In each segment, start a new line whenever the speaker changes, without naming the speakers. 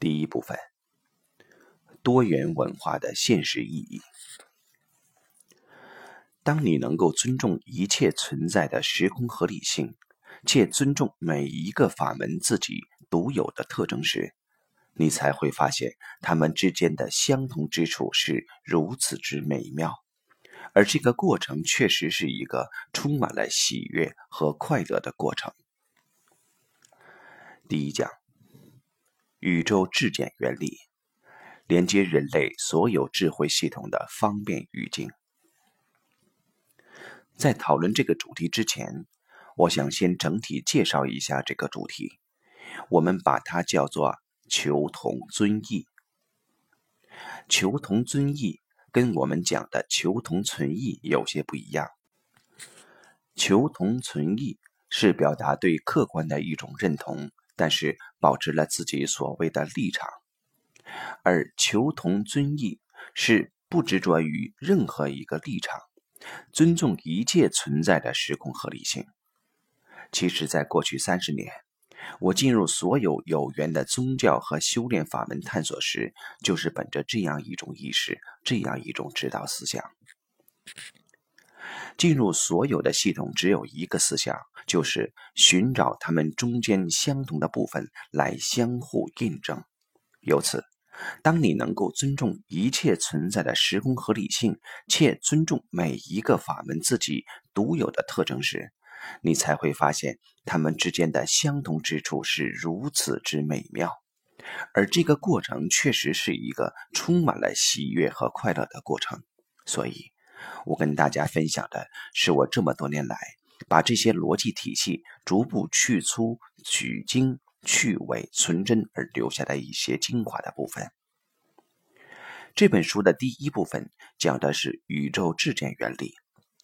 第一部分：多元文化的现实意义。当你能够尊重一切存在的时空合理性，且尊重每一个法门自己独有的特征时，你才会发现它们之间的相同之处是如此之美妙。而这个过程确实是一个充满了喜悦和快乐的过程。第一讲：宇宙质检原理，连接人类所有智慧系统的方便语境。在讨论这个主题之前，我想先整体介绍一下这个主题。我们把它叫做“求同尊异”。求同尊异。跟我们讲的求同存异有些不一样。求同存异是表达对客观的一种认同，但是保持了自己所谓的立场；而求同尊异是不执着于任何一个立场，尊重一切存在的时空合理性。其实，在过去三十年。我进入所有有缘的宗教和修炼法门探索时，就是本着这样一种意识，这样一种指导思想。进入所有的系统，只有一个思想，就是寻找他们中间相同的部分来相互印证。由此，当你能够尊重一切存在的时空合理性，且尊重每一个法门自己独有的特征时，你才会发现，他们之间的相同之处是如此之美妙，而这个过程确实是一个充满了喜悦和快乐的过程。所以，我跟大家分享的是我这么多年来把这些逻辑体系逐步去粗取精、去伪存真而留下的一些精华的部分。这本书的第一部分讲的是宇宙质检原理，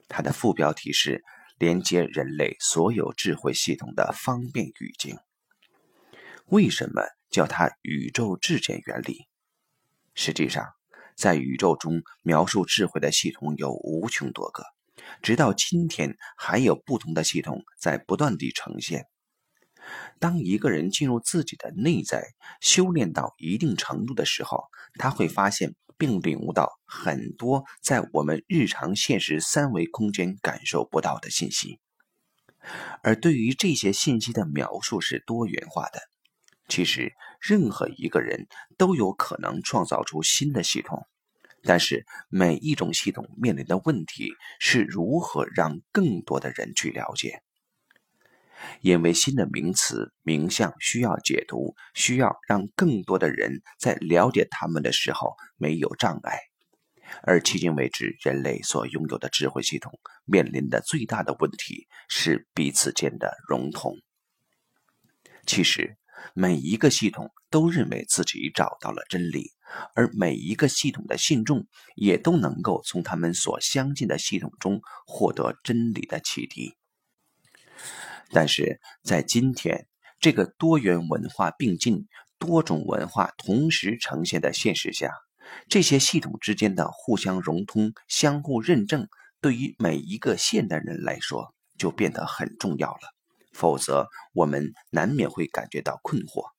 它的副标题是。连接人类所有智慧系统的方便语境。为什么叫它宇宙质检原理？实际上，在宇宙中描述智慧的系统有无穷多个，直到今天还有不同的系统在不断地呈现。当一个人进入自己的内在，修炼到一定程度的时候，他会发现。并领悟到很多在我们日常现实三维空间感受不到的信息，而对于这些信息的描述是多元化的。其实，任何一个人都有可能创造出新的系统，但是每一种系统面临的问题是如何让更多的人去了解。因为新的名词、名相需要解读，需要让更多的人在了解他们的时候没有障碍。而迄今为止，人类所拥有的智慧系统面临的最大的问题是彼此间的融通。其实，每一个系统都认为自己找到了真理，而每一个系统的信众也都能够从他们所相信的系统中获得真理的启迪。但是在今天这个多元文化并进、多种文化同时呈现的现实下，这些系统之间的互相融通、相互认证，对于每一个现代人来说就变得很重要了。否则，我们难免会感觉到困惑。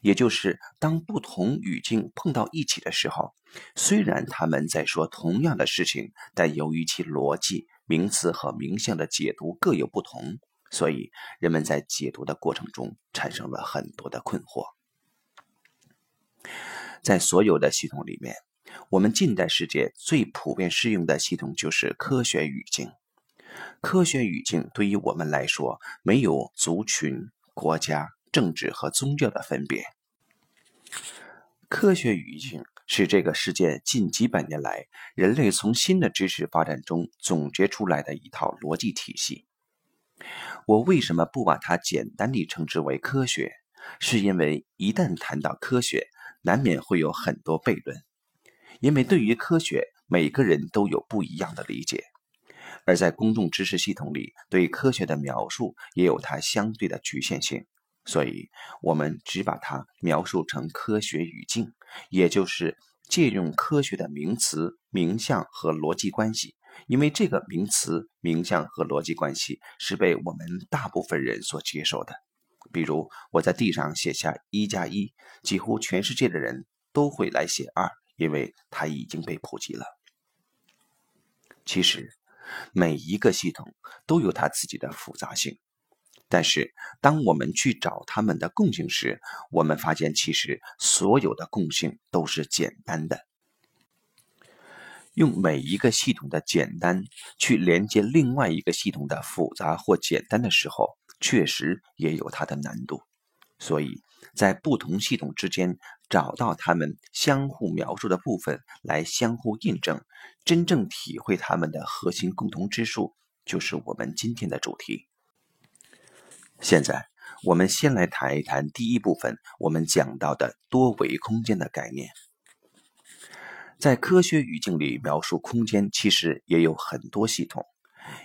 也就是当不同语境碰到一起的时候，虽然他们在说同样的事情，但由于其逻辑、名词和名相的解读各有不同。所以，人们在解读的过程中产生了很多的困惑。在所有的系统里面，我们近代世界最普遍适用的系统就是科学语境。科学语境对于我们来说，没有族群、国家、政治和宗教的分别。科学语境是这个世界近几百年来人类从新的知识发展中总结出来的一套逻辑体系。我为什么不把它简单地称之为科学？是因为一旦谈到科学，难免会有很多悖论。因为对于科学，每个人都有不一样的理解，而在公众知识系统里，对科学的描述也有它相对的局限性。所以，我们只把它描述成科学语境，也就是借用科学的名词、名相和逻辑关系。因为这个名词、名相和逻辑关系是被我们大部分人所接受的，比如我在地上写下一加一，几乎全世界的人都会来写二，因为它已经被普及了。其实，每一个系统都有它自己的复杂性，但是当我们去找它们的共性时，我们发现其实所有的共性都是简单的。用每一个系统的简单去连接另外一个系统的复杂或简单的时候，确实也有它的难度。所以在不同系统之间找到它们相互描述的部分来相互印证，真正体会它们的核心共同之处，就是我们今天的主题。现在我们先来谈一谈第一部分我们讲到的多维空间的概念。在科学语境里描述空间，其实也有很多系统，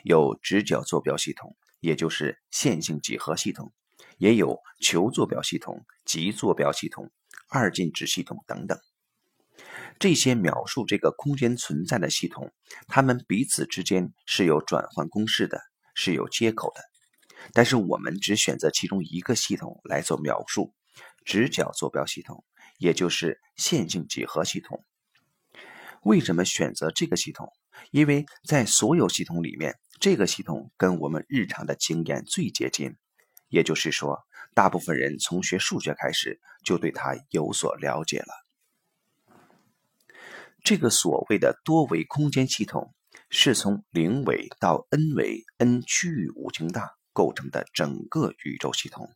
有直角坐标系统，也就是线性几何系统，也有球坐标系统、极坐标系统、二进制系统等等。这些描述这个空间存在的系统，它们彼此之间是有转换公式的，是有接口的。但是我们只选择其中一个系统来做描述：直角坐标系统，也就是线性几何系统。为什么选择这个系统？因为在所有系统里面，这个系统跟我们日常的经验最接近。也就是说，大部分人从学数学开始就对它有所了解了。这个所谓的多维空间系统，是从零维到 n 维 n 区域无穷大构成的整个宇宙系统，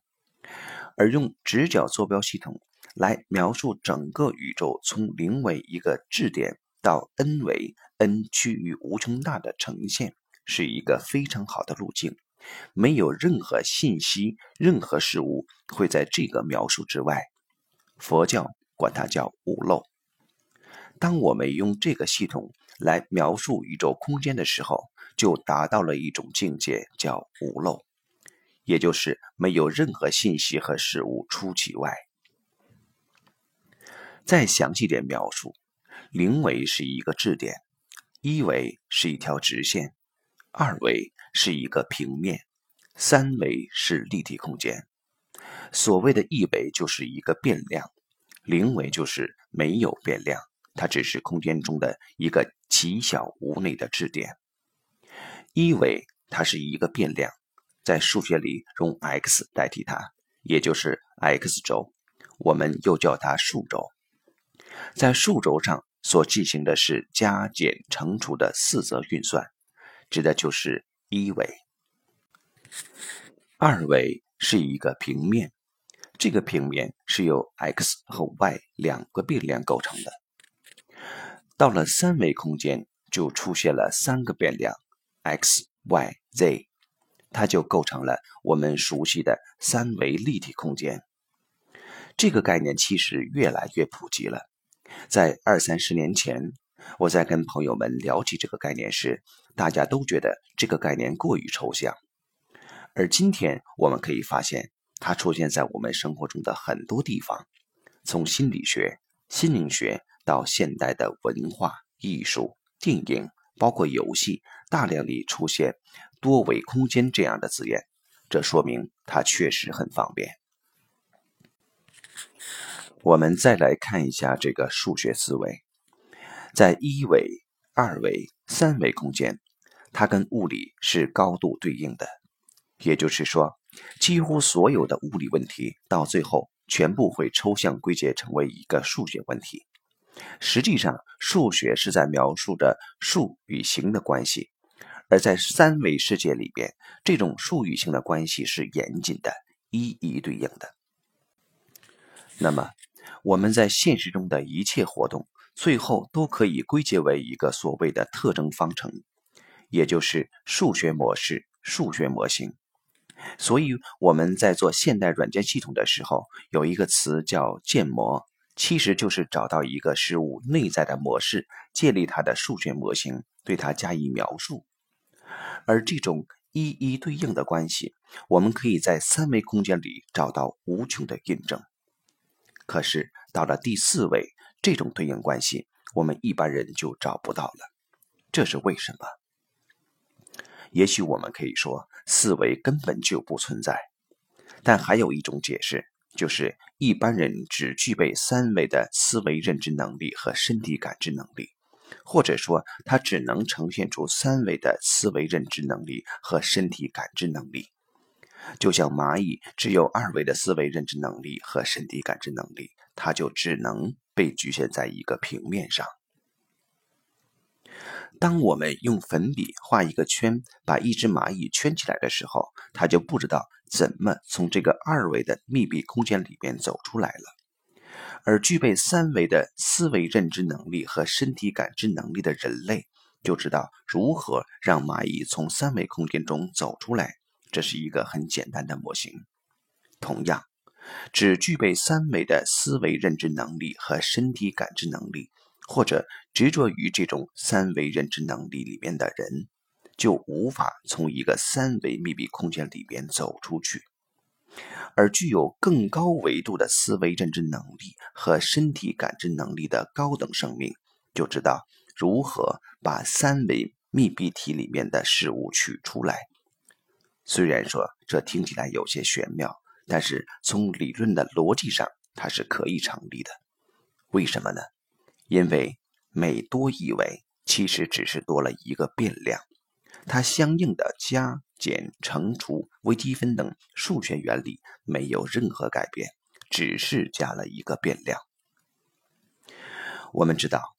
而用直角坐标系统来描述整个宇宙从零维一个质点。到 n 维 n 趋于无穷大的呈现是一个非常好的路径，没有任何信息、任何事物会在这个描述之外。佛教管它叫无漏。当我们用这个系统来描述宇宙空间的时候，就达到了一种境界，叫无漏，也就是没有任何信息和事物出其外。再详细点描述。零维是一个质点，一维是一条直线，二维是一个平面，三维是立体空间。所谓的一维就是一个变量，零维就是没有变量，它只是空间中的一个极小无内的质点。一维它是一个变量，在数学里用 x 代替它，也就是 x 轴，我们又叫它数轴。在数轴上。所进行的是加减乘除的四则运算，指的就是一维。二维是一个平面，这个平面是由 x 和 y 两个变量构成的。到了三维空间，就出现了三个变量 x、y、z，它就构成了我们熟悉的三维立体空间。这个概念其实越来越普及了。在二三十年前，我在跟朋友们聊起这个概念时，大家都觉得这个概念过于抽象。而今天，我们可以发现，它出现在我们生活中的很多地方，从心理学、心灵学到现代的文化艺术、电影，包括游戏，大量里出现“多维空间”这样的字眼，这说明它确实很方便。我们再来看一下这个数学思维，在一维、二维、三维空间，它跟物理是高度对应的。也就是说，几乎所有的物理问题到最后全部会抽象归结成为一个数学问题。实际上，数学是在描述着数与形的关系，而在三维世界里边，这种数与形的关系是严谨的，一一对应的。那么，我们在现实中的一切活动，最后都可以归结为一个所谓的特征方程，也就是数学模式、数学模型。所以我们在做现代软件系统的时候，有一个词叫建模，其实就是找到一个事物内在的模式，建立它的数学模型，对它加以描述。而这种一一对应的关系，我们可以在三维空间里找到无穷的印证。可是到了第四位，这种对应关系我们一般人就找不到了，这是为什么？也许我们可以说四维根本就不存在，但还有一种解释，就是一般人只具备三维的思维认知能力和身体感知能力，或者说他只能呈现出三维的思维认知能力和身体感知能力。就像蚂蚁只有二维的思维认知能力和身体感知能力，它就只能被局限在一个平面上。当我们用粉笔画一个圈，把一只蚂蚁圈起来的时候，它就不知道怎么从这个二维的密闭空间里面走出来了。而具备三维的思维认知能力和身体感知能力的人类，就知道如何让蚂蚁从三维空间中走出来。这是一个很简单的模型。同样，只具备三维的思维认知能力和身体感知能力，或者执着于这种三维认知能力里面的人，就无法从一个三维密闭空间里边走出去。而具有更高维度的思维认知能力和身体感知能力的高等生命，就知道如何把三维密闭体里面的事物取出来。虽然说这听起来有些玄妙，但是从理论的逻辑上，它是可以成立的。为什么呢？因为每多一维，其实只是多了一个变量，它相应的加减乘除微积分等数学原理没有任何改变，只是加了一个变量。我们知道，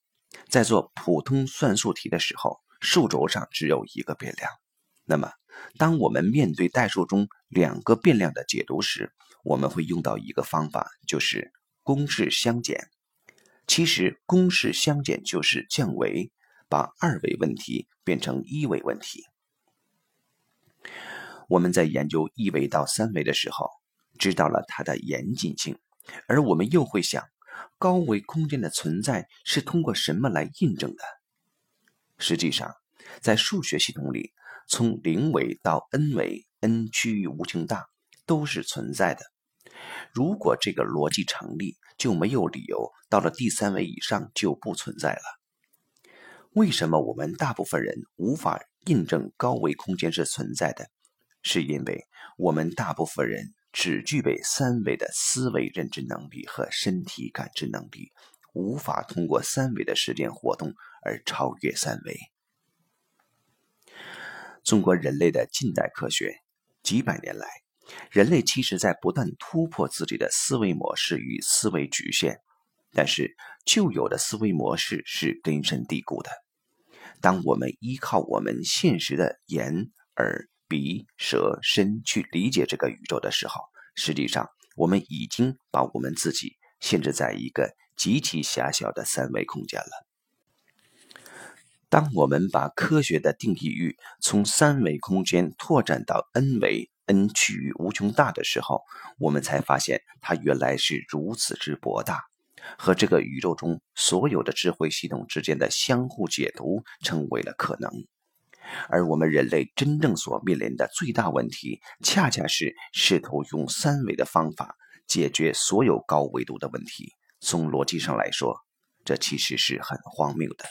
在做普通算术题的时候，数轴上只有一个变量，那么。当我们面对代数中两个变量的解读时，我们会用到一个方法，就是公式相减。其实，公式相减就是降维，把二维问题变成一维问题。我们在研究一维到三维的时候，知道了它的严谨性，而我们又会想，高维空间的存在是通过什么来印证的？实际上，在数学系统里。从零维到 n 维，n 趋于无穷大，都是存在的。如果这个逻辑成立，就没有理由到了第三维以上就不存在了。为什么我们大部分人无法印证高维空间是存在的？是因为我们大部分人只具备三维的思维认知能力和身体感知能力，无法通过三维的时间活动而超越三维。中国人类的近代科学，几百年来，人类其实在不断突破自己的思维模式与思维局限，但是旧有的思维模式是根深蒂固的。当我们依靠我们现实的眼、耳、鼻、舌、身去理解这个宇宙的时候，实际上我们已经把我们自己限制在一个极其狭小的三维空间了。当我们把科学的定义域从三维空间拓展到 n 维，n 趋于无穷大的时候，我们才发现它原来是如此之博大，和这个宇宙中所有的智慧系统之间的相互解读成为了可能。而我们人类真正所面临的最大问题，恰恰是试图用三维的方法解决所有高维度的问题。从逻辑上来说，这其实是很荒谬的。